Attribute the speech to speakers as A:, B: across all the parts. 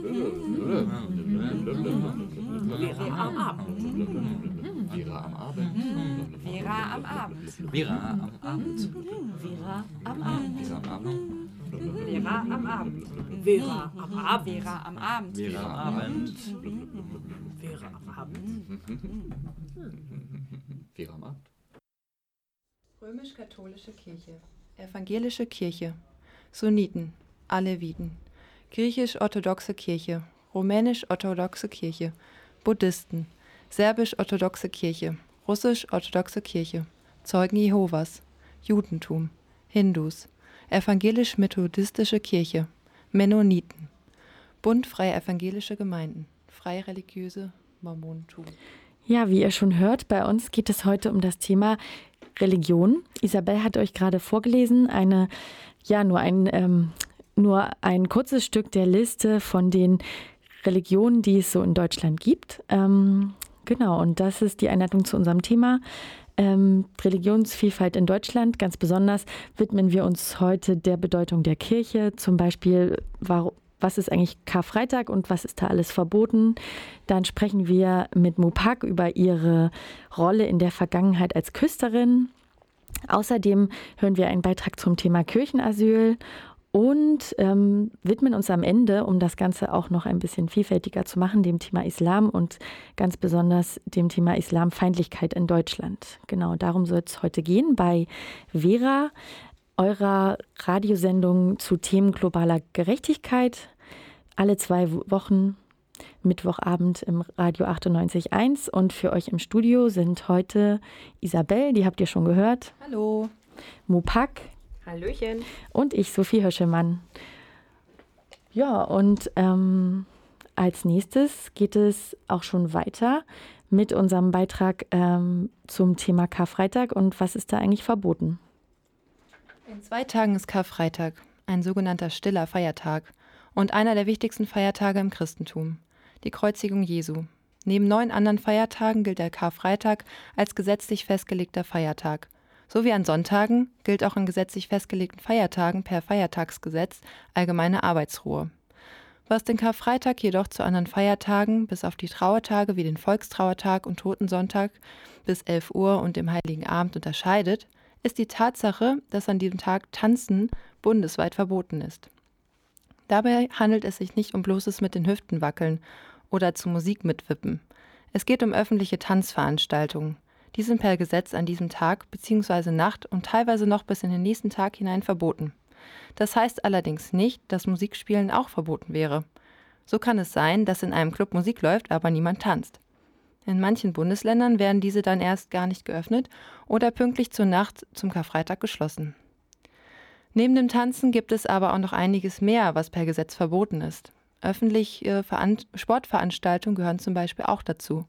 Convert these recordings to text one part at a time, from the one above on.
A: Vera am Abend.
B: Vera am Abend.
A: Vera am Abend.
B: Vera am Abend.
A: Vera am Abend.
B: Vera am Abend.
A: Vera am Abend. Vera am Abend. Vera am Abend.
B: Vera am Abend.
A: Vera am Abend.
B: Vera am Abend.
C: Römisch-katholische Kirche, evangelische Kirche, Sunniten, Aleviten, griechisch-orthodoxe Kirche, rumänisch-orthodoxe Kirche, Buddhisten, serbisch-orthodoxe Kirche, russisch-orthodoxe Kirche, Zeugen Jehovas, Judentum, Hindus, evangelisch-methodistische Kirche, Mennoniten, Bund freie evangelische Gemeinden, freireligiöse Mormonentum.
D: Ja, wie ihr schon hört, bei uns geht es heute um das Thema Religion. Isabel hat euch gerade vorgelesen, eine, ja, nur ein, ähm, nur ein kurzes Stück der Liste von den Religionen, die es so in Deutschland gibt. Ähm, genau, und das ist die Einleitung zu unserem Thema. Ähm, Religionsvielfalt in Deutschland. Ganz besonders widmen wir uns heute der Bedeutung der Kirche, zum Beispiel, warum was ist eigentlich Karfreitag und was ist da alles verboten. Dann sprechen wir mit Mupak über ihre Rolle in der Vergangenheit als Küsterin. Außerdem hören wir einen Beitrag zum Thema Kirchenasyl und ähm, widmen uns am Ende, um das Ganze auch noch ein bisschen vielfältiger zu machen, dem Thema Islam und ganz besonders dem Thema Islamfeindlichkeit in Deutschland. Genau darum soll es heute gehen bei Vera eurer Radiosendung zu Themen globaler Gerechtigkeit. Alle zwei Wochen, Mittwochabend im Radio 98.1. Und für euch im Studio sind heute Isabel, die habt ihr schon gehört.
C: Hallo.
D: Mopak.
A: Hallöchen.
D: Und ich, Sophie Höschemann. Ja, und ähm, als nächstes geht es auch schon weiter mit unserem Beitrag ähm, zum Thema Karfreitag und was ist da eigentlich verboten.
C: In zwei Tagen ist Karfreitag, ein sogenannter stiller Feiertag und einer der wichtigsten Feiertage im Christentum, die Kreuzigung Jesu. Neben neun anderen Feiertagen gilt der Karfreitag als gesetzlich festgelegter Feiertag. So wie an Sonntagen gilt auch an gesetzlich festgelegten Feiertagen per Feiertagsgesetz allgemeine Arbeitsruhe. Was den Karfreitag jedoch zu anderen Feiertagen, bis auf die Trauertage wie den Volkstrauertag und Totensonntag bis 11 Uhr und dem Heiligen Abend unterscheidet, ist die Tatsache, dass an diesem Tag Tanzen bundesweit verboten ist. Dabei handelt es sich nicht um bloßes mit den Hüften wackeln oder zu Musik mitwippen. Es geht um öffentliche Tanzveranstaltungen. Die sind per Gesetz an diesem Tag bzw. Nacht und teilweise noch bis in den nächsten Tag hinein verboten. Das heißt allerdings nicht, dass Musikspielen auch verboten wäre. So kann es sein, dass in einem Club Musik läuft, aber niemand tanzt. In manchen Bundesländern werden diese dann erst gar nicht geöffnet oder pünktlich zur Nacht zum Karfreitag geschlossen. Neben dem Tanzen gibt es aber auch noch einiges mehr, was per Gesetz verboten ist. Öffentliche Sportveranstaltungen gehören zum Beispiel auch dazu.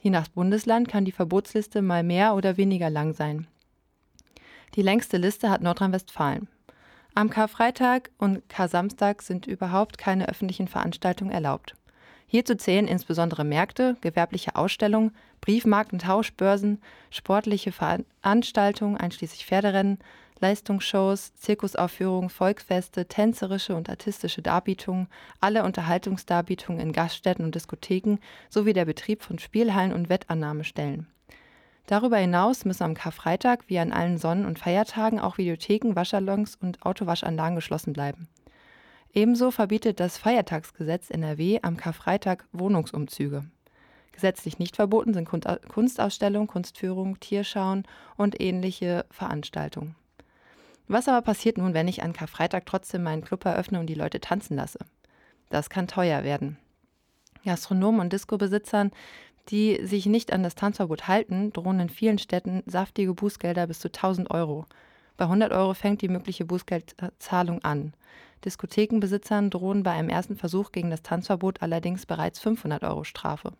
C: Je nach Bundesland kann die Verbotsliste mal mehr oder weniger lang sein. Die längste Liste hat Nordrhein-Westfalen. Am Karfreitag und Kar-Samstag sind überhaupt keine öffentlichen Veranstaltungen erlaubt. Hierzu zählen insbesondere Märkte, gewerbliche Ausstellungen, Briefmarkentauschbörsen, sportliche Veranstaltungen einschließlich Pferderennen, Leistungsshows, Zirkusaufführungen, Volksfeste, tänzerische und artistische Darbietungen, alle Unterhaltungsdarbietungen in Gaststätten und Diskotheken sowie der Betrieb von Spielhallen und Wettannahmestellen. Darüber hinaus müssen am Karfreitag wie an allen Sonnen- und Feiertagen auch Videotheken, Waschsalons und Autowaschanlagen geschlossen bleiben. Ebenso verbietet das Feiertagsgesetz NRW am Karfreitag Wohnungsumzüge. Gesetzlich nicht verboten sind Kunstausstellungen, Kunstführungen, Tierschauen und ähnliche Veranstaltungen. Was aber passiert nun, wenn ich an Karfreitag trotzdem meinen Club eröffne und die Leute tanzen lasse? Das kann teuer werden. Gastronomen und Disco-Besitzern, die sich nicht an das Tanzverbot halten, drohen in vielen Städten saftige Bußgelder bis zu 1000 Euro. Bei 100 Euro fängt die mögliche Bußgeldzahlung an. Diskothekenbesitzern drohen bei einem ersten Versuch gegen das Tanzverbot allerdings bereits 500 Euro Strafe.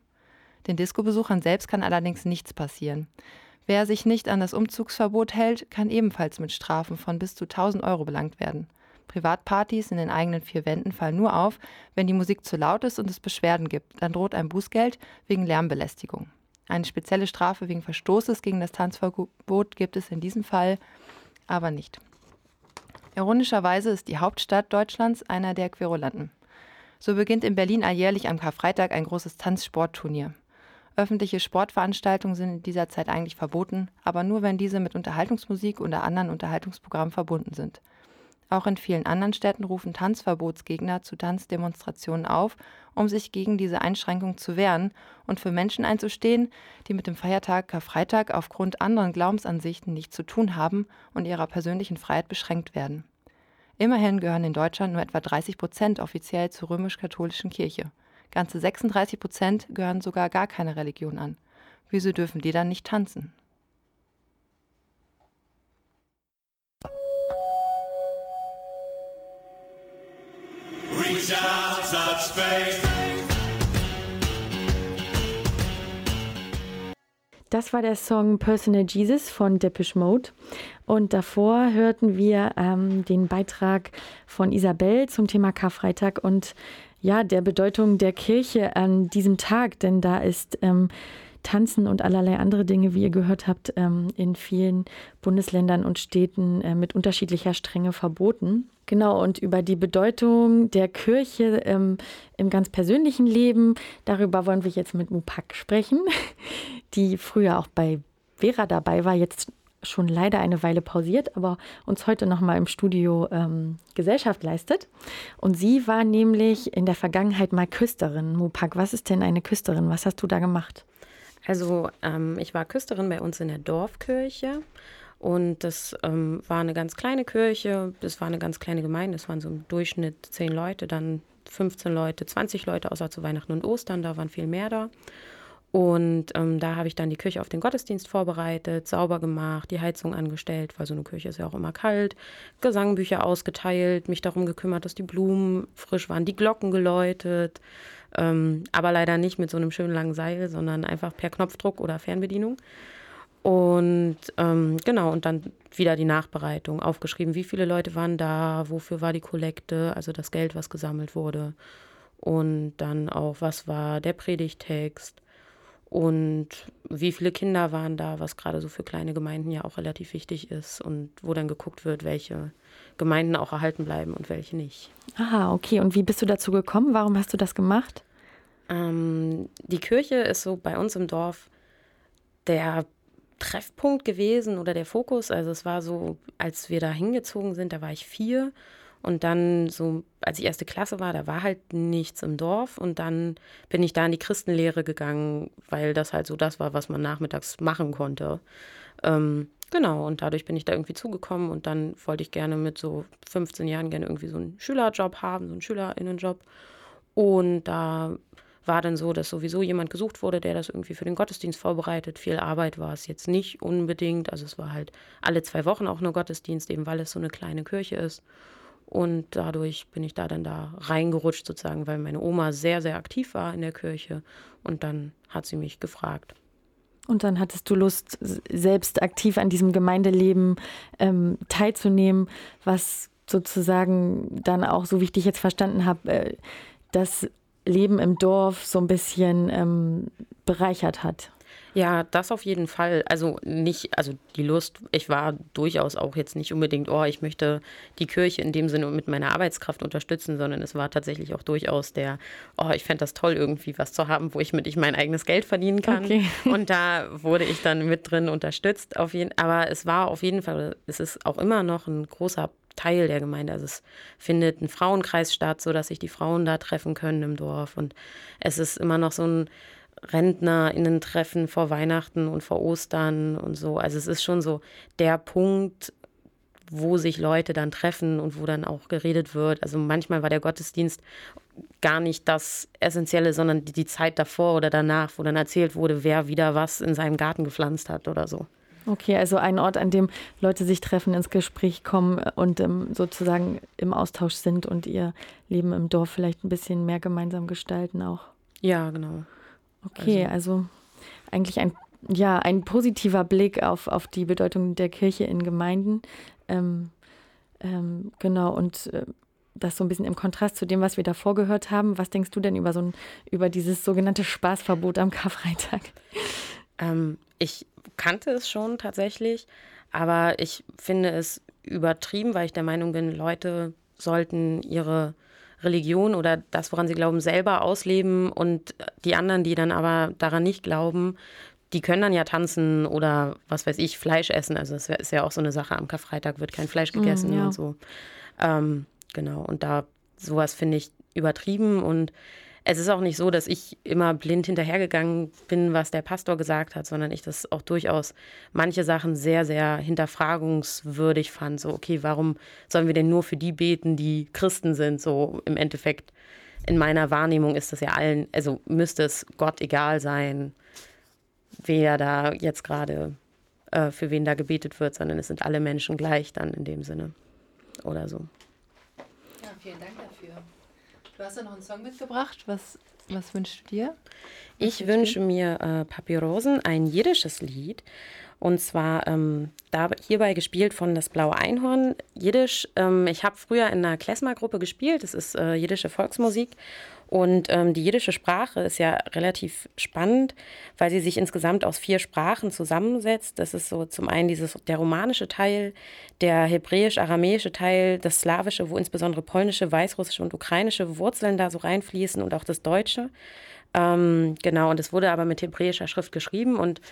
C: Den Discobesuchern selbst kann allerdings nichts passieren. Wer sich nicht an das Umzugsverbot hält, kann ebenfalls mit Strafen von bis zu 1000 Euro belangt werden. Privatpartys in den eigenen vier Wänden fallen nur auf, wenn die Musik zu laut ist und es Beschwerden gibt. Dann droht ein Bußgeld wegen Lärmbelästigung. Eine spezielle Strafe wegen Verstoßes gegen das Tanzverbot gibt es in diesem Fall aber nicht. Ironischerweise ist die Hauptstadt Deutschlands einer der Querulanten. So beginnt in Berlin alljährlich am Karfreitag ein großes Tanzsportturnier. Öffentliche Sportveranstaltungen sind in dieser Zeit eigentlich verboten, aber nur wenn diese mit Unterhaltungsmusik oder anderen Unterhaltungsprogrammen verbunden sind. Auch in vielen anderen Städten rufen Tanzverbotsgegner zu Tanzdemonstrationen auf, um sich gegen diese Einschränkung zu wehren und für Menschen einzustehen, die mit dem Feiertag Karfreitag aufgrund anderen Glaubensansichten nichts zu tun haben und ihrer persönlichen Freiheit beschränkt werden. Immerhin gehören in Deutschland nur etwa 30 Prozent offiziell zur römisch-katholischen Kirche. Ganze 36 Prozent gehören sogar gar keine Religion an. Wieso dürfen die dann nicht tanzen?
D: Das war der Song Personal Jesus von Depeche Mode. Und davor hörten wir ähm, den Beitrag von Isabel zum Thema Karfreitag und ja, der Bedeutung der Kirche an diesem Tag, denn da ist ähm, Tanzen und allerlei andere Dinge, wie ihr gehört habt, ähm, in vielen Bundesländern und Städten äh, mit unterschiedlicher Strenge verboten. Genau, und über die Bedeutung der Kirche ähm, im ganz persönlichen Leben, darüber wollen wir jetzt mit Mupak sprechen, die früher auch bei Vera dabei war, jetzt schon leider eine Weile pausiert, aber uns heute nochmal im Studio ähm, Gesellschaft leistet. Und sie war nämlich in der Vergangenheit mal Küsterin. Mupak, was ist denn eine Küsterin? Was hast du da gemacht?
E: Also ähm, ich war Küsterin bei uns in der Dorfkirche und das ähm, war eine ganz kleine Kirche, das war eine ganz kleine Gemeinde, es waren so im Durchschnitt zehn Leute, dann 15 Leute, 20 Leute, außer zu Weihnachten und Ostern, da waren viel mehr da. Und ähm, da habe ich dann die Küche auf den Gottesdienst vorbereitet, sauber gemacht, die Heizung angestellt, weil so eine Küche ist ja auch immer kalt, Gesangbücher ausgeteilt, mich darum gekümmert, dass die Blumen frisch waren, die Glocken geläutet, ähm, aber leider nicht mit so einem schönen langen Seil, sondern einfach per Knopfdruck oder Fernbedienung. Und ähm, genau, und dann wieder die Nachbereitung, aufgeschrieben, wie viele Leute waren da, wofür war die Kollekte, also das Geld, was gesammelt wurde. Und dann auch, was war der Predigtext und wie viele Kinder waren da, was gerade so für kleine Gemeinden ja auch relativ wichtig ist und wo dann geguckt wird, welche Gemeinden auch erhalten bleiben und welche nicht.
D: Aha, okay. Und wie bist du dazu gekommen? Warum hast du das gemacht?
E: Ähm, die Kirche ist so bei uns im Dorf der Treffpunkt gewesen oder der Fokus. Also es war so, als wir da hingezogen sind, da war ich vier und dann so, als ich erste Klasse war, da war halt nichts im Dorf. Und dann bin ich da in die Christenlehre gegangen, weil das halt so das war, was man nachmittags machen konnte. Ähm, genau, und dadurch bin ich da irgendwie zugekommen. Und dann wollte ich gerne mit so 15 Jahren gerne irgendwie so einen Schülerjob haben, so einen Schülerinnenjob. Und da war dann so, dass sowieso jemand gesucht wurde, der das irgendwie für den Gottesdienst vorbereitet. Viel Arbeit war es jetzt nicht unbedingt. Also es war halt alle zwei Wochen auch nur Gottesdienst, eben weil es so eine kleine Kirche ist. Und dadurch bin ich da dann da reingerutscht sozusagen, weil meine Oma sehr, sehr aktiv war in der Kirche. Und dann hat sie mich gefragt.
D: Und dann hattest du Lust, selbst aktiv an diesem Gemeindeleben ähm, teilzunehmen, was sozusagen dann auch, so wie ich dich jetzt verstanden habe, äh, das Leben im Dorf so ein bisschen ähm, bereichert hat.
E: Ja, das auf jeden Fall. Also nicht, also die Lust, ich war durchaus auch jetzt nicht unbedingt, oh, ich möchte die Kirche in dem Sinne mit meiner Arbeitskraft unterstützen, sondern es war tatsächlich auch durchaus der, oh, ich fände das toll, irgendwie was zu haben, wo ich mit ich mein eigenes Geld verdienen kann. Okay. Und da wurde ich dann mit drin unterstützt. Auf jeden, aber es war auf jeden Fall, es ist auch immer noch ein großer Teil der Gemeinde. Also es findet ein Frauenkreis statt, sodass sich die Frauen da treffen können im Dorf. Und es ist immer noch so ein RentnerInnen-Treffen vor Weihnachten und vor Ostern und so. Also es ist schon so der Punkt, wo sich Leute dann treffen und wo dann auch geredet wird. Also manchmal war der Gottesdienst gar nicht das Essentielle, sondern die Zeit davor oder danach, wo dann erzählt wurde, wer wieder was in seinem Garten gepflanzt hat oder so.
D: Okay, also ein Ort, an dem Leute sich treffen, ins Gespräch kommen und ähm, sozusagen im Austausch sind und ihr Leben im Dorf vielleicht ein bisschen mehr gemeinsam gestalten auch.
E: Ja, genau.
D: Okay, also, also eigentlich ein, ja, ein positiver Blick auf, auf die Bedeutung der Kirche in Gemeinden. Ähm, ähm, genau, und äh, das so ein bisschen im Kontrast zu dem, was wir davor gehört haben. Was denkst du denn über so ein, über dieses sogenannte Spaßverbot am Karfreitag?
E: Ähm, ich kannte es schon tatsächlich, aber ich finde es übertrieben, weil ich der Meinung bin, Leute sollten ihre Religion oder das, woran sie glauben, selber ausleben und die anderen, die dann aber daran nicht glauben, die können dann ja tanzen oder was weiß ich, Fleisch essen. Also das ist ja auch so eine Sache. Am Karfreitag wird kein Fleisch gegessen mm, ja. und so. Ähm, genau. Und da sowas finde ich übertrieben und es ist auch nicht so, dass ich immer blind hinterhergegangen bin, was der Pastor gesagt hat, sondern ich das auch durchaus manche Sachen sehr, sehr hinterfragungswürdig fand. So, okay, warum sollen wir denn nur für die beten, die Christen sind? So im Endeffekt, in meiner Wahrnehmung ist das ja allen, also müsste es Gott egal sein, wer da jetzt gerade, äh, für wen da gebetet wird, sondern es sind alle Menschen gleich dann in dem Sinne oder so.
C: Ja, vielen Dank dafür. Du hast ja noch einen Song mitgebracht. Was, was wünschst du dir?
E: Was ich wünsche mir äh, Papyrosen, ein jiddisches Lied. Und zwar ähm, da, hierbei gespielt von Das Blaue Einhorn. Jiddisch, ähm, ich habe früher in einer Klezmer-Gruppe gespielt. Das ist äh, jiddische Volksmusik. Und ähm, die jiddische Sprache ist ja relativ spannend, weil sie sich insgesamt aus vier Sprachen zusammensetzt. Das ist so zum einen dieses, der romanische Teil, der hebräisch-aramäische Teil, das slawische, wo insbesondere polnische, weißrussische und ukrainische Wurzeln da so reinfließen und auch das Deutsche. Ähm, genau, und es wurde aber mit hebräischer Schrift geschrieben und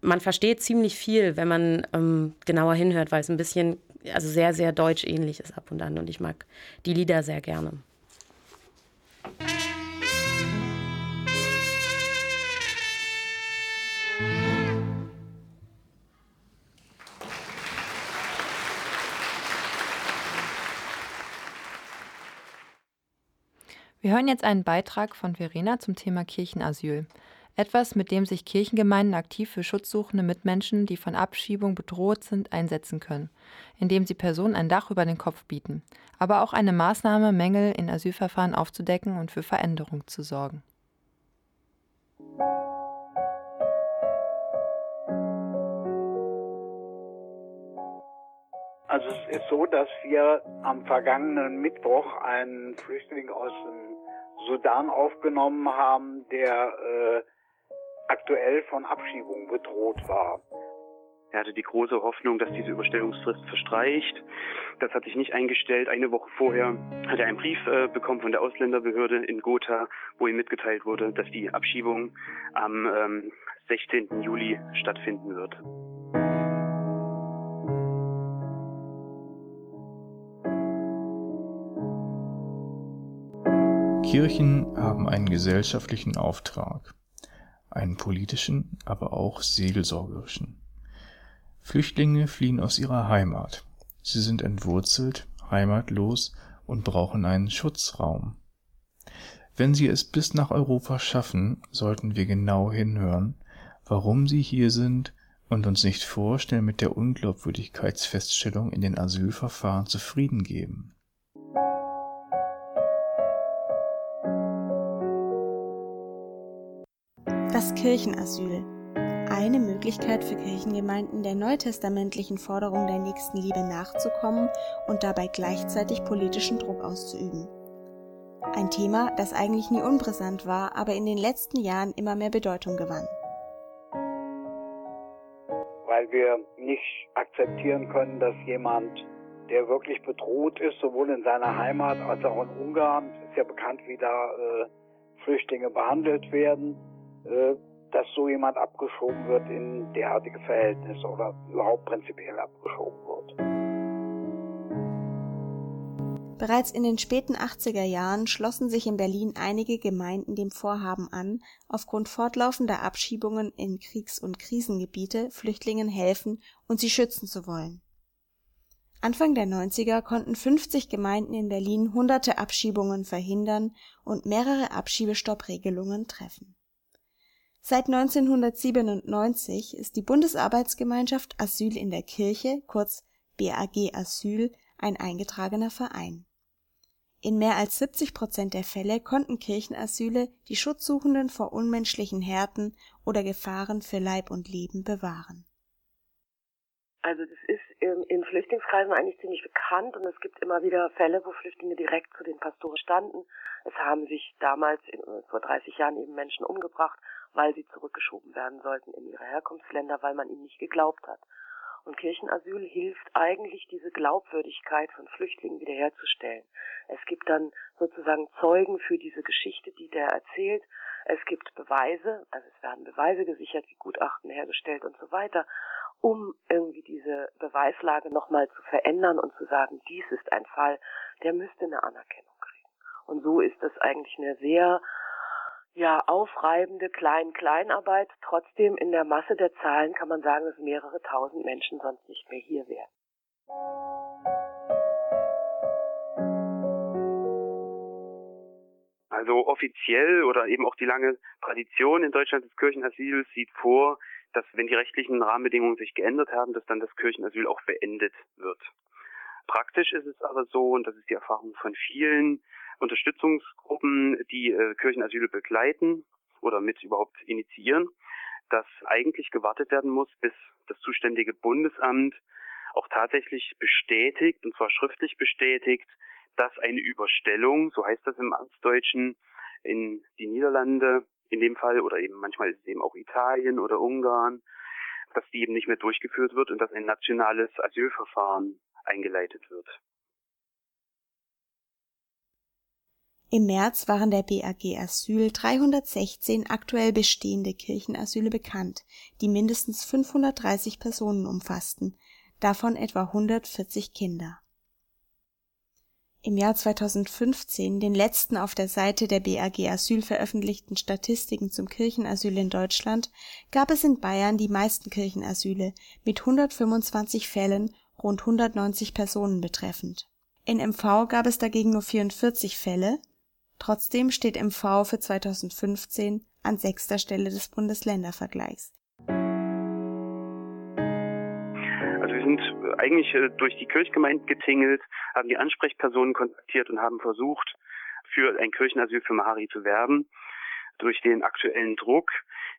E: man versteht ziemlich viel, wenn man ähm, genauer hinhört, weil es ein bisschen, also sehr, sehr deutsch ähnlich ist ab und an und ich mag die Lieder sehr gerne.
C: Wir hören jetzt einen Beitrag von Verena zum Thema Kirchenasyl. Etwas, mit dem sich Kirchengemeinden aktiv für schutzsuchende Mitmenschen, die von Abschiebung bedroht sind, einsetzen können, indem sie Personen ein Dach über den Kopf bieten, aber auch eine Maßnahme, Mängel in Asylverfahren aufzudecken und für Veränderung zu sorgen.
F: Also es ist so, dass wir am vergangenen Mittwoch einen Flüchtling aus dem Sudan aufgenommen haben, der äh, aktuell von Abschiebung bedroht war.
G: Er hatte die große Hoffnung, dass diese Überstellungsfrist verstreicht. Das hat sich nicht eingestellt. Eine Woche vorher hat er einen Brief äh, bekommen von der Ausländerbehörde in Gotha, wo ihm mitgeteilt wurde, dass die Abschiebung am ähm, 16. Juli stattfinden wird.
H: Kirchen haben einen gesellschaftlichen Auftrag, einen politischen, aber auch seelsorgerischen. Flüchtlinge fliehen aus ihrer Heimat. Sie sind entwurzelt, heimatlos und brauchen einen Schutzraum. Wenn sie es bis nach Europa schaffen, sollten wir genau hinhören, warum sie hier sind und uns nicht vorstellen mit der Unglaubwürdigkeitsfeststellung in den Asylverfahren zufrieden geben.
I: Kirchenasyl. Eine Möglichkeit für Kirchengemeinden, der neutestamentlichen Forderung der Nächstenliebe nachzukommen und dabei gleichzeitig politischen Druck auszuüben. Ein Thema, das eigentlich nie unbrisant war, aber in den letzten Jahren immer mehr Bedeutung gewann.
F: Weil wir nicht akzeptieren können, dass jemand, der wirklich bedroht ist, sowohl in seiner Heimat als auch in Ungarn, ist ja bekannt, wie da äh, Flüchtlinge behandelt werden, äh, dass so jemand abgeschoben wird in derartige Verhältnisse oder überhaupt prinzipiell abgeschoben wird.
I: Bereits in den späten 80er Jahren schlossen sich in Berlin einige Gemeinden dem Vorhaben an, aufgrund fortlaufender Abschiebungen in Kriegs- und Krisengebiete Flüchtlingen helfen und sie schützen zu wollen. Anfang der 90er konnten 50 Gemeinden in Berlin hunderte Abschiebungen verhindern und mehrere Abschiebestoppregelungen treffen Seit 1997 ist die Bundesarbeitsgemeinschaft Asyl in der Kirche kurz BAG Asyl ein eingetragener Verein. In mehr als 70 Prozent der Fälle konnten Kirchenasyle die Schutzsuchenden vor unmenschlichen Härten oder Gefahren für Leib und Leben bewahren.
J: Also das ist in Flüchtlingskreisen eigentlich ziemlich bekannt und es gibt immer wieder Fälle, wo Flüchtlinge direkt zu den Pastoren standen. Es haben sich damals vor 30 Jahren eben Menschen umgebracht weil sie zurückgeschoben werden sollten in ihre Herkunftsländer, weil man ihnen nicht geglaubt hat. Und Kirchenasyl hilft eigentlich, diese Glaubwürdigkeit von Flüchtlingen wiederherzustellen. Es gibt dann sozusagen Zeugen für diese Geschichte, die der erzählt. Es gibt Beweise, also es werden Beweise gesichert, wie Gutachten hergestellt und so weiter, um irgendwie diese Beweislage nochmal zu verändern und zu sagen, dies ist ein Fall, der müsste eine Anerkennung kriegen. Und so ist das eigentlich eine sehr ja, aufreibende Klein-Kleinarbeit. Trotzdem in der Masse der Zahlen kann man sagen, dass mehrere tausend Menschen sonst nicht mehr hier wären.
G: Also offiziell oder eben auch die lange Tradition in Deutschland des Kirchenasyls sieht vor, dass wenn die rechtlichen Rahmenbedingungen sich geändert haben, dass dann das Kirchenasyl auch beendet wird. Praktisch ist es aber so, und das ist die Erfahrung von vielen Unterstützungsgruppen, die äh, Kirchenasyle begleiten oder mit überhaupt initiieren, dass eigentlich gewartet werden muss, bis das zuständige Bundesamt auch tatsächlich bestätigt, und zwar schriftlich bestätigt, dass eine Überstellung, so heißt das im Amtsdeutschen, in die Niederlande in dem Fall oder eben manchmal ist es eben auch Italien oder Ungarn, dass die eben nicht mehr durchgeführt wird und dass ein nationales Asylverfahren eingeleitet wird.
I: Im März waren der BAG Asyl 316 aktuell bestehende Kirchenasyle bekannt, die mindestens 530 Personen umfassten, davon etwa 140 Kinder. Im Jahr 2015, den letzten auf der Seite der BAG Asyl veröffentlichten Statistiken zum Kirchenasyl in Deutschland, gab es in Bayern die meisten Kirchenasyle mit 125 Fällen rund 190 Personen betreffend. In MV gab es dagegen nur 44 Fälle Trotzdem steht MV für 2015 an sechster Stelle des Bundesländervergleichs.
G: Also wir sind eigentlich äh, durch die Kirchgemeinden getingelt, haben die Ansprechpersonen kontaktiert und haben versucht, für ein Kirchenasyl für Mahari zu werben. Durch den aktuellen Druck,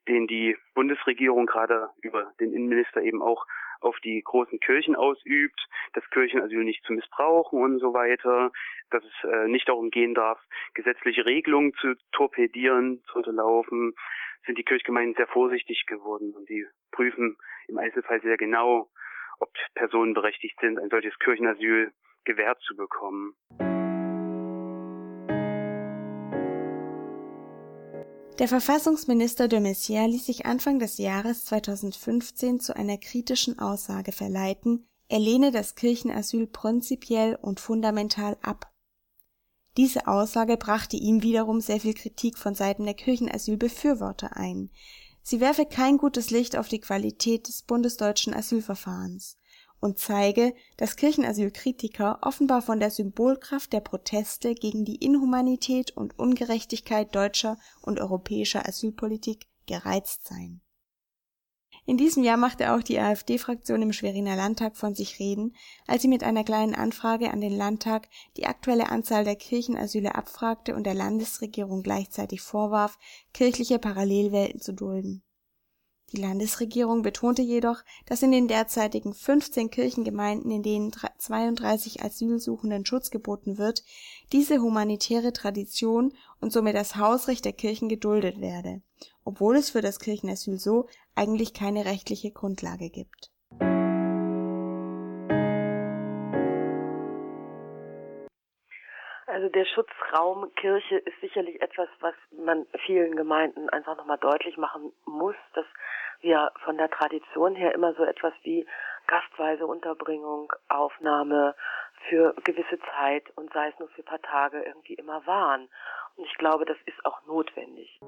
G: den die Bundesregierung gerade über den Innenminister eben auch auf die großen Kirchen ausübt, das Kirchenasyl nicht zu missbrauchen und so weiter, dass es äh, nicht darum gehen darf, gesetzliche Regelungen zu torpedieren, zu unterlaufen, sind die Kirchgemeinden sehr vorsichtig geworden und sie prüfen im Einzelfall sehr genau, ob Personen berechtigt sind, ein solches Kirchenasyl gewährt zu bekommen.
I: Der Verfassungsminister de Maizière ließ sich Anfang des Jahres 2015 zu einer kritischen Aussage verleiten, er lehne das Kirchenasyl prinzipiell und fundamental ab. Diese Aussage brachte ihm wiederum sehr viel Kritik von Seiten der Kirchenasylbefürworter ein. Sie werfe kein gutes Licht auf die Qualität des bundesdeutschen Asylverfahrens und zeige, dass Kirchenasylkritiker offenbar von der Symbolkraft der Proteste gegen die Inhumanität und Ungerechtigkeit deutscher und europäischer Asylpolitik gereizt seien. In diesem Jahr machte auch die AfD-Fraktion im Schweriner Landtag von sich reden, als sie mit einer kleinen Anfrage an den Landtag die aktuelle Anzahl der Kirchenasyle abfragte und der Landesregierung gleichzeitig vorwarf, kirchliche Parallelwelten zu dulden die Landesregierung betonte jedoch, dass in den derzeitigen 15 Kirchengemeinden, in denen 32 Asylsuchenden Schutz geboten wird, diese humanitäre Tradition und somit das Hausrecht der Kirchen geduldet werde, obwohl es für das Kirchenasyl so eigentlich keine rechtliche Grundlage gibt.
J: Der Schutzraum Kirche ist sicherlich etwas, was man vielen Gemeinden einfach nochmal deutlich machen muss, dass wir von der Tradition her immer so etwas wie gastweise Unterbringung, Aufnahme für gewisse Zeit und sei es nur für ein paar Tage irgendwie immer waren. Und ich glaube, das ist auch notwendig.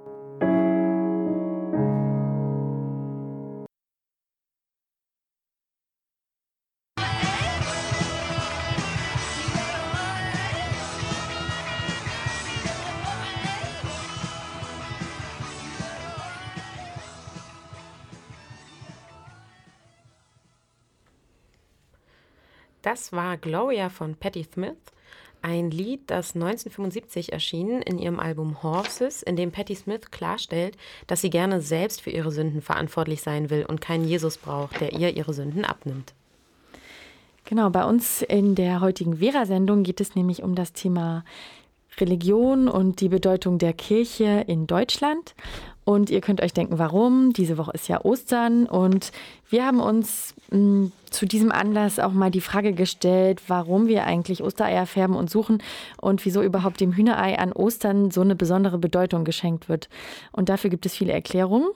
E: Das war Gloria von Patti Smith, ein Lied, das 1975 erschien in ihrem Album Horses, in dem Patti Smith klarstellt, dass sie gerne selbst für ihre Sünden verantwortlich sein will und keinen Jesus braucht, der ihr ihre Sünden abnimmt.
D: Genau, bei uns in der heutigen Vera-Sendung geht es nämlich um das Thema Religion und die Bedeutung der Kirche in Deutschland. Und ihr könnt euch denken, warum? Diese Woche ist ja Ostern und wir haben uns mh, hm, zu diesem Anlass auch mal die Frage gestellt, warum wir eigentlich Ostereier färben und suchen und wieso überhaupt dem Hühnerei an Ostern so eine besondere Bedeutung geschenkt wird. Und dafür gibt es viele Erklärungen.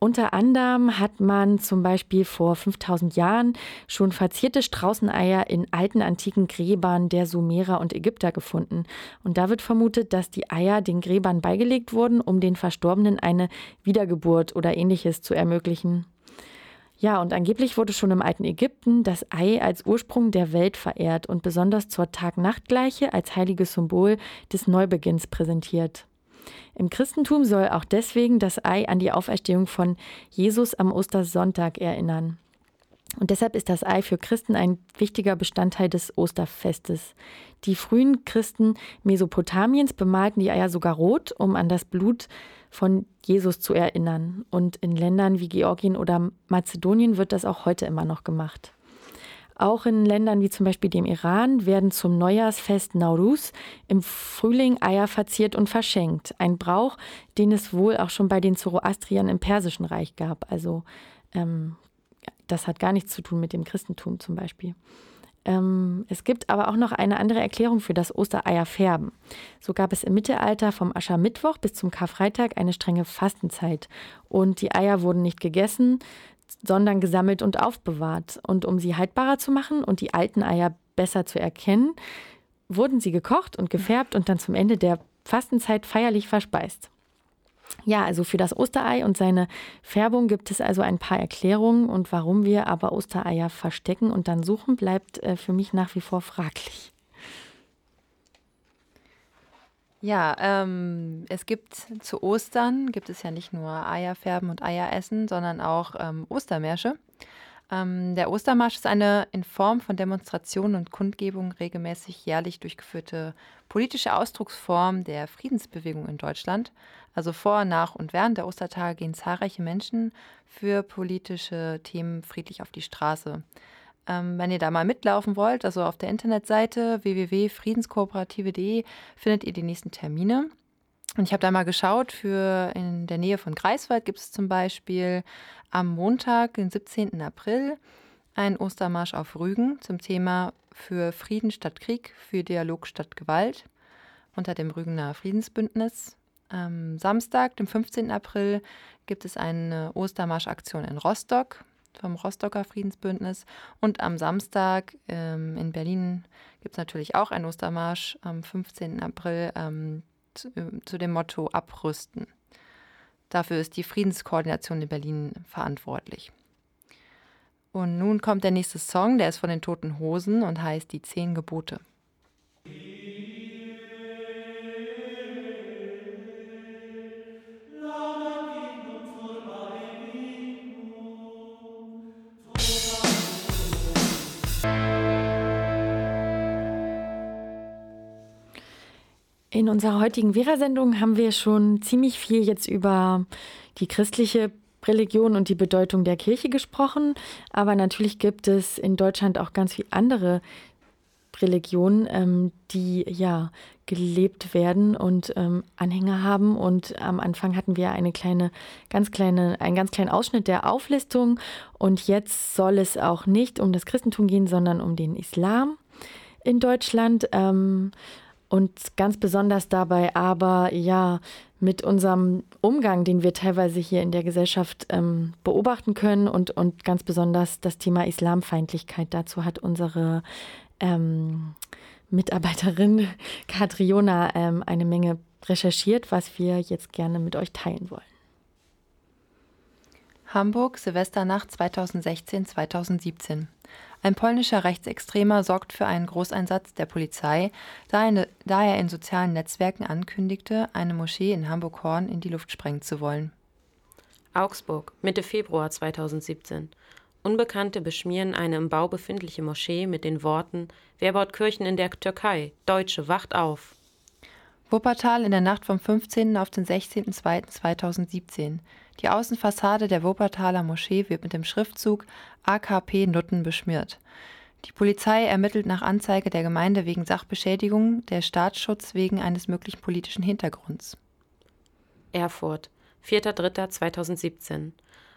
D: Unter anderem hat man zum Beispiel vor 5000 Jahren schon verzierte Straußeneier in alten antiken Gräbern der Sumerer und Ägypter gefunden. Und da wird vermutet, dass die Eier den Gräbern beigelegt wurden, um den Verstorbenen eine Wiedergeburt oder ähnliches zu ermöglichen. Ja, und angeblich wurde schon im alten Ägypten das Ei als Ursprung der Welt verehrt und besonders zur Tag-Nacht-Gleiche als heiliges Symbol des Neubeginns präsentiert. Im Christentum soll auch deswegen das Ei an die Auferstehung von Jesus am Ostersonntag erinnern. Und deshalb ist das Ei für Christen ein wichtiger Bestandteil des Osterfestes. Die frühen Christen Mesopotamiens bemalten die Eier sogar rot, um an das Blut von Jesus zu erinnern. Und in Ländern wie Georgien oder Mazedonien wird das auch heute immer noch gemacht. Auch in Ländern wie zum Beispiel dem Iran werden zum Neujahrsfest Nauruz im Frühling Eier verziert und verschenkt. Ein Brauch, den es wohl auch schon bei den Zoroastriern im Persischen Reich gab. Also ähm, das hat gar nichts zu tun mit dem Christentum zum Beispiel. Ähm, es gibt aber auch noch eine andere Erklärung für das Ostereierfärben. So gab es im Mittelalter vom Aschermittwoch bis zum Karfreitag eine strenge Fastenzeit. Und die Eier wurden nicht gegessen, sondern gesammelt und aufbewahrt. Und um sie haltbarer zu machen und die alten Eier besser zu erkennen, wurden sie gekocht und gefärbt und dann zum Ende der Fastenzeit feierlich verspeist. Ja, also für das Osterei und seine Färbung gibt es also ein paar Erklärungen und warum wir aber Ostereier verstecken und dann suchen, bleibt äh, für mich nach wie vor fraglich.
C: Ja, ähm, es gibt zu Ostern, gibt es ja nicht nur Eierfärben und Eieressen, sondern auch ähm, Ostermärsche. Ähm, der Ostermarsch ist eine in Form von Demonstrationen und Kundgebungen regelmäßig jährlich durchgeführte politische Ausdrucksform der Friedensbewegung in Deutschland. Also vor, nach und während der Ostertage gehen zahlreiche Menschen für politische Themen friedlich auf die Straße. Ähm, wenn ihr da mal mitlaufen wollt, also auf der Internetseite www.friedenskooperative.de findet ihr die nächsten Termine. Und ich habe da mal geschaut, für in der Nähe von Greifswald gibt es zum Beispiel am Montag, den 17. April, einen Ostermarsch auf Rügen zum Thema für Frieden statt Krieg, für Dialog statt Gewalt unter dem Rügener Friedensbündnis. Am Samstag, dem 15. April, gibt es eine Ostermarschaktion in Rostock vom Rostocker Friedensbündnis. Und am Samstag ähm, in Berlin gibt es natürlich auch einen Ostermarsch am 15. April ähm, zu, äh, zu dem Motto Abrüsten. Dafür ist die Friedenskoordination in Berlin verantwortlich. Und nun kommt der nächste Song, der ist von den Toten Hosen und heißt Die Zehn Gebote.
D: In unserer heutigen Vera-Sendung haben wir schon ziemlich viel jetzt über die christliche Religion und die Bedeutung der Kirche gesprochen. Aber natürlich gibt es in Deutschland auch ganz viele andere Religionen, ähm, die ja gelebt werden und ähm, Anhänger haben. Und am Anfang hatten wir eine kleine, ganz kleine, einen ganz kleinen Ausschnitt der Auflistung. Und jetzt soll es auch nicht um das Christentum gehen, sondern um den Islam in Deutschland. Ähm, und ganz besonders dabei aber, ja, mit unserem Umgang, den wir teilweise hier in der Gesellschaft ähm, beobachten können und, und ganz besonders das Thema Islamfeindlichkeit. Dazu hat unsere ähm, Mitarbeiterin Katriona ähm, eine Menge recherchiert, was wir jetzt gerne mit euch teilen wollen.
C: Hamburg, Silvesternacht 2016-2017. Ein polnischer Rechtsextremer sorgt für einen Großeinsatz der Polizei, da er in sozialen Netzwerken ankündigte, eine Moschee in Hamburg-Horn in die Luft sprengen zu wollen.
E: Augsburg, Mitte Februar 2017. Unbekannte beschmieren eine im Bau befindliche Moschee mit den Worten Wer baut Kirchen in der Türkei? Deutsche, wacht auf.
C: Wuppertal in der Nacht vom 15. auf den 16.02.2017. Die Außenfassade der Wuppertaler Moschee wird mit dem Schriftzug AKP Nutten beschmiert. Die Polizei ermittelt nach Anzeige der Gemeinde wegen Sachbeschädigung, der Staatsschutz wegen eines möglichen politischen Hintergrunds.
E: Erfurt, 4.3.2017.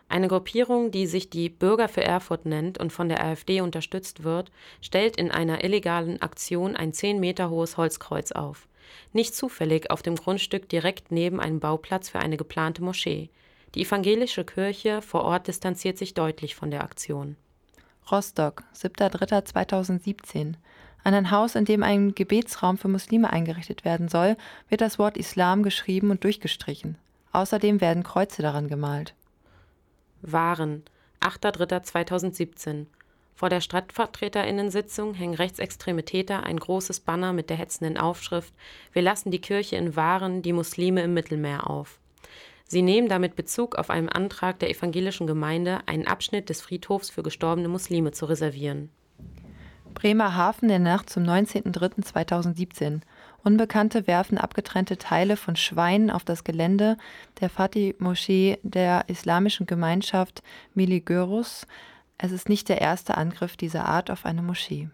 E: Eine Gruppierung, die sich die Bürger für Erfurt nennt und von der AfD unterstützt wird, stellt in einer illegalen Aktion ein 10 Meter hohes Holzkreuz auf. Nicht zufällig auf dem Grundstück direkt neben einem Bauplatz für eine geplante Moschee. Die evangelische Kirche vor Ort distanziert sich deutlich von der Aktion.
C: Rostock, 7.3.2017. An ein Haus, in dem ein Gebetsraum für Muslime eingerichtet werden soll, wird das Wort Islam geschrieben und durchgestrichen. Außerdem werden Kreuze daran gemalt.
E: Waren, 8.3.2017. Vor der Stadtvertreterinnensitzung hängen rechtsextreme Täter ein großes Banner mit der hetzenden Aufschrift Wir lassen die Kirche in Waren, die Muslime im Mittelmeer auf. Sie nehmen damit Bezug auf einen Antrag der evangelischen Gemeinde, einen Abschnitt des Friedhofs für gestorbene Muslime zu reservieren.
C: Bremerhaven in der Nacht zum 19.03.2017. Unbekannte werfen abgetrennte Teile von Schweinen auf das Gelände der Fatih-Moschee der islamischen Gemeinschaft Miligörus. Es ist nicht der erste Angriff dieser Art auf eine Moschee.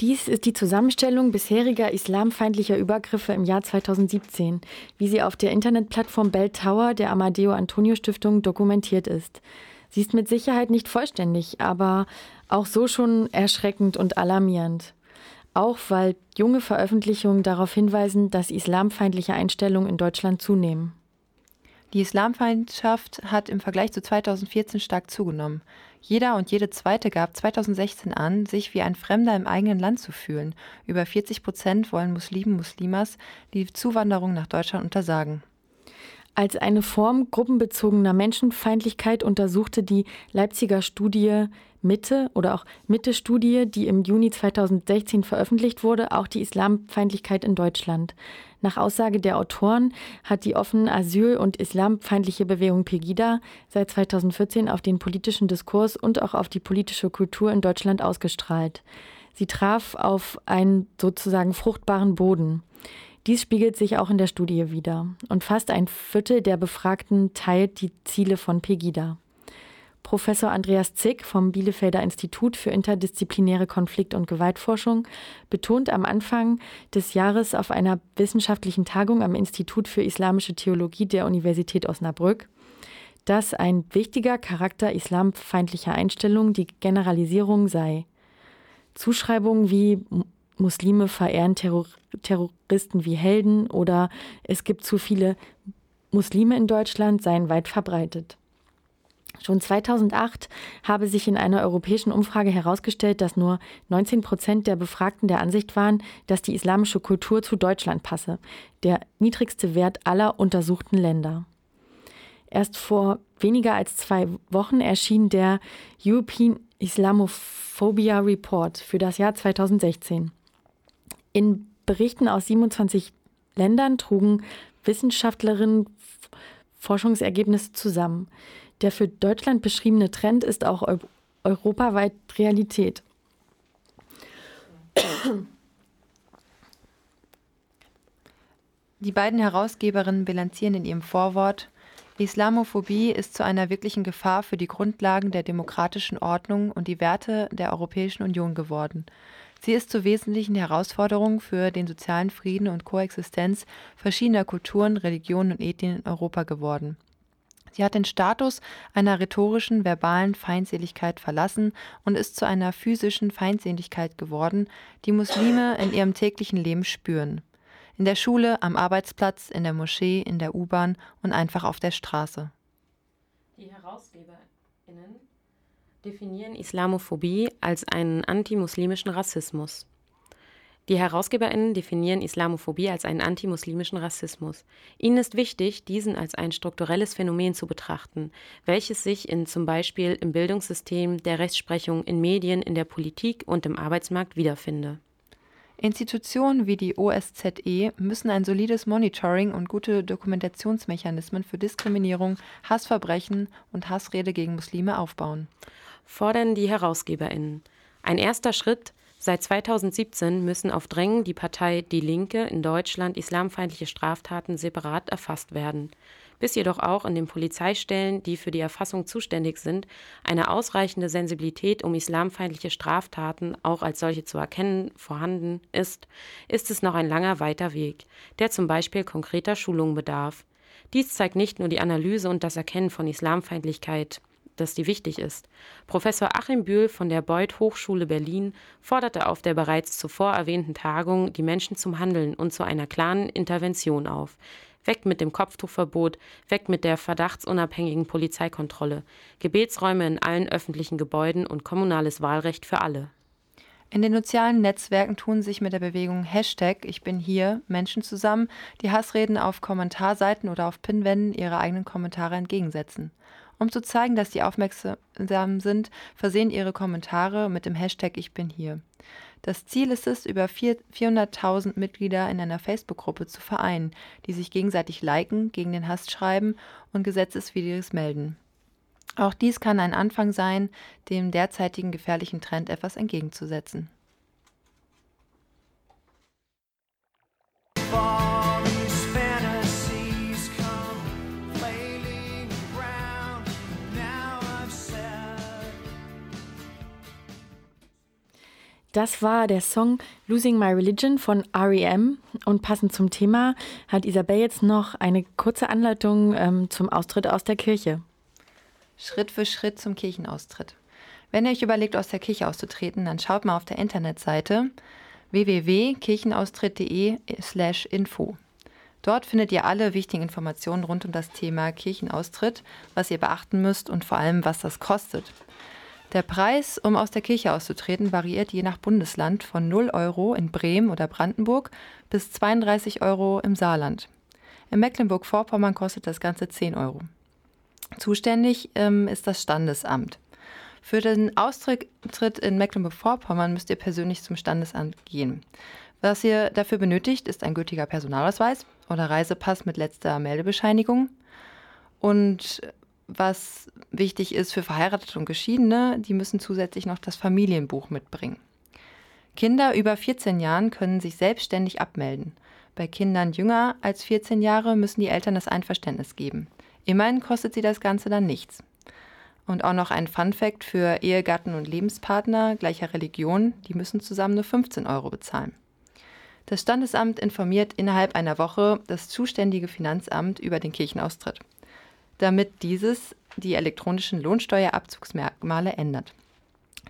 D: Dies ist die Zusammenstellung bisheriger islamfeindlicher Übergriffe im Jahr 2017, wie sie auf der Internetplattform Bell Tower der Amadeo Antonio Stiftung dokumentiert ist. Sie ist mit Sicherheit nicht vollständig, aber auch so schon erschreckend und alarmierend. Auch weil junge Veröffentlichungen darauf hinweisen, dass islamfeindliche Einstellungen in Deutschland zunehmen.
C: Die Islamfeindschaft hat im Vergleich zu 2014 stark zugenommen. Jeder und jede Zweite gab 2016 an, sich wie ein Fremder im eigenen Land zu fühlen. Über 40 Prozent wollen Muslimen Muslimas die Zuwanderung nach Deutschland untersagen.
D: Als eine Form gruppenbezogener Menschenfeindlichkeit untersuchte die Leipziger Studie Mitte oder auch Mitte-Studie, die im Juni 2016 veröffentlicht wurde, auch die Islamfeindlichkeit in Deutschland. Nach Aussage der Autoren hat die offene Asyl- und islamfeindliche Bewegung Pegida seit 2014 auf den politischen Diskurs und auch auf die politische Kultur in Deutschland ausgestrahlt. Sie traf auf einen sozusagen fruchtbaren Boden. Dies spiegelt sich auch in der Studie wider. Und fast ein Viertel der Befragten teilt die Ziele von Pegida. Professor Andreas Zick vom Bielefelder Institut für interdisziplinäre Konflikt- und Gewaltforschung betont am Anfang des Jahres auf einer wissenschaftlichen Tagung am Institut für Islamische Theologie der Universität Osnabrück, dass ein wichtiger Charakter islamfeindlicher Einstellungen die Generalisierung sei. Zuschreibungen wie Muslime verehren Terror Terroristen wie Helden oder es gibt zu viele Muslime in Deutschland seien weit verbreitet. Schon 2008 habe sich in einer europäischen Umfrage herausgestellt, dass nur 19 Prozent der Befragten der Ansicht waren, dass die islamische Kultur zu Deutschland passe, der niedrigste Wert aller untersuchten Länder. Erst vor weniger als zwei Wochen erschien der European Islamophobia Report für das Jahr 2016. In Berichten aus 27 Ländern trugen Wissenschaftlerinnen Forschungsergebnisse zusammen. Der für Deutschland beschriebene Trend ist auch eu europaweit Realität.
C: Die beiden Herausgeberinnen bilanzieren in ihrem Vorwort, Islamophobie ist zu einer wirklichen Gefahr für die Grundlagen der demokratischen Ordnung und die Werte der Europäischen Union geworden. Sie ist zur wesentlichen Herausforderung für den sozialen Frieden und Koexistenz verschiedener Kulturen, Religionen und Ethnien in Europa geworden. Sie hat den Status einer rhetorischen, verbalen Feindseligkeit verlassen und ist zu einer physischen Feindseligkeit geworden, die Muslime in ihrem täglichen Leben spüren. In der Schule, am Arbeitsplatz, in der Moschee, in der U-Bahn und einfach auf der Straße.
E: Die HerausgeberInnen definieren Islamophobie als einen antimuslimischen Rassismus. Die HerausgeberInnen definieren Islamophobie als einen antimuslimischen Rassismus. Ihnen ist wichtig, diesen als ein strukturelles Phänomen zu betrachten, welches sich in zum Beispiel im Bildungssystem, der Rechtsprechung, in Medien, in der Politik und im Arbeitsmarkt wiederfinde.
C: Institutionen wie die OSZE müssen ein solides Monitoring und gute Dokumentationsmechanismen für Diskriminierung, Hassverbrechen und Hassrede gegen Muslime aufbauen.
E: Fordern die HerausgeberInnen. Ein erster Schritt Seit 2017 müssen auf Drängen die Partei Die Linke in Deutschland islamfeindliche Straftaten separat erfasst werden. Bis jedoch auch in den Polizeistellen, die für die Erfassung zuständig sind, eine ausreichende Sensibilität um islamfeindliche Straftaten auch als solche zu erkennen vorhanden ist, ist es noch ein langer weiter Weg, der zum Beispiel konkreter Schulungen bedarf. Dies zeigt nicht nur die Analyse und das Erkennen von Islamfeindlichkeit dass die wichtig ist. Professor Achim Bühl von der Beuth Hochschule Berlin forderte auf der bereits zuvor erwähnten Tagung die Menschen zum Handeln und zu einer klaren Intervention auf. Weg mit dem Kopftuchverbot, weg mit der verdachtsunabhängigen Polizeikontrolle, Gebetsräume in allen öffentlichen Gebäuden und kommunales Wahlrecht für alle.
C: In den sozialen Netzwerken tun sich mit der Bewegung Hashtag Ich bin hier Menschen zusammen, die Hassreden auf Kommentarseiten oder auf Pinwänden ihre eigenen Kommentare entgegensetzen. Um zu zeigen, dass sie aufmerksam sind, versehen ihre Kommentare mit dem Hashtag Ich bin hier. Das Ziel ist es, über 400.000 Mitglieder in einer Facebook-Gruppe zu vereinen, die sich gegenseitig liken, gegen den Hass schreiben und Gesetzeswidriges melden. Auch dies kann ein Anfang sein, dem derzeitigen gefährlichen Trend etwas entgegenzusetzen.
D: Das war der Song Losing My Religion von REM. Und passend zum Thema hat Isabel jetzt noch eine kurze Anleitung ähm, zum Austritt aus der Kirche.
C: Schritt für Schritt zum Kirchenaustritt. Wenn ihr euch überlegt, aus der Kirche auszutreten, dann schaut mal auf der Internetseite www.kirchenaustritt.de/slash info. Dort findet ihr alle wichtigen Informationen rund um das Thema Kirchenaustritt, was ihr beachten müsst und vor allem, was das kostet. Der Preis, um aus der Kirche auszutreten, variiert je nach Bundesland von 0 Euro in Bremen oder Brandenburg bis 32 Euro im Saarland. In Mecklenburg-Vorpommern kostet das Ganze 10 Euro. Zuständig ähm, ist das Standesamt. Für den Austritt in Mecklenburg-Vorpommern müsst ihr persönlich zum Standesamt gehen. Was ihr dafür benötigt, ist ein gültiger Personalausweis oder Reisepass mit letzter Meldebescheinigung. Und was wichtig ist für Verheiratete und Geschiedene, die müssen zusätzlich noch das Familienbuch mitbringen. Kinder über 14 Jahren können sich selbstständig abmelden. Bei Kindern jünger als 14 Jahre müssen die Eltern das Einverständnis geben. Immerhin kostet sie das Ganze dann nichts. Und auch noch ein Fun Fact für Ehegatten und Lebenspartner gleicher Religion, die müssen zusammen nur 15 Euro bezahlen. Das Standesamt informiert innerhalb einer Woche das zuständige Finanzamt über den Kirchenaustritt damit dieses die elektronischen Lohnsteuerabzugsmerkmale ändert.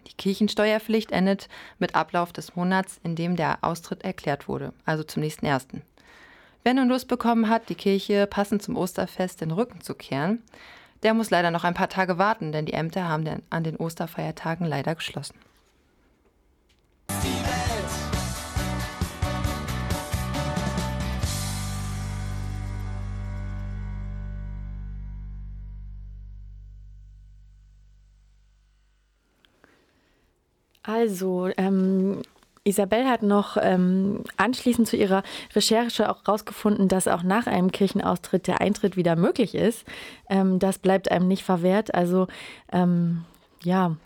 C: Die Kirchensteuerpflicht endet mit Ablauf des Monats, in dem der Austritt erklärt wurde, also zum nächsten ersten. Wer nun Lust bekommen hat, die Kirche passend zum Osterfest den Rücken zu kehren, der muss leider noch ein paar Tage warten, denn die Ämter haben an den Osterfeiertagen leider geschlossen.
D: Also, ähm, Isabel hat noch ähm, anschließend zu ihrer Recherche auch herausgefunden, dass auch nach einem Kirchenaustritt der Eintritt wieder möglich ist. Ähm, das bleibt einem nicht verwehrt. Also ähm, ja,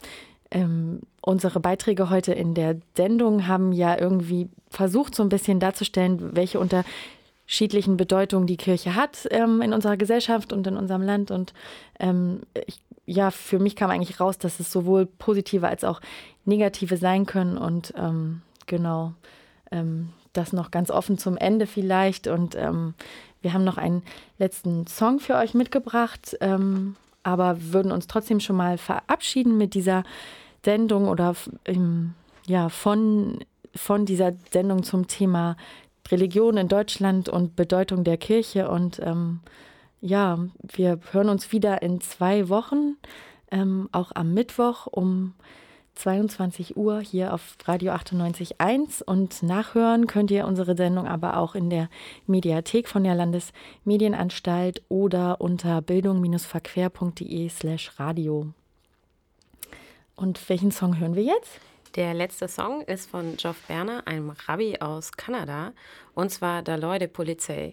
D: ähm, unsere Beiträge heute in der Sendung haben ja irgendwie versucht, so ein bisschen darzustellen, welche unterschiedlichen Bedeutungen die Kirche hat ähm, in unserer Gesellschaft und in unserem Land. Und ähm, ich ja, für mich kam eigentlich raus, dass es sowohl positive als auch negative sein können und ähm, genau ähm, das noch ganz offen zum Ende vielleicht. Und ähm, wir haben noch einen letzten Song für euch mitgebracht, ähm, aber würden uns trotzdem schon mal verabschieden mit dieser Sendung oder ja, von, von dieser Sendung zum Thema Religion in Deutschland und Bedeutung der Kirche und ähm, ja, wir hören uns wieder in zwei Wochen, ähm, auch am Mittwoch um 22 Uhr hier auf Radio 98.1 und nachhören könnt ihr unsere Sendung aber auch in der Mediathek von der Landesmedienanstalt oder unter bildung-verquer.de slash radio. Und welchen Song hören wir jetzt?
E: Der letzte Song ist von Geoff Berner, einem Rabbi aus Kanada, und zwar Da Leute Polizei.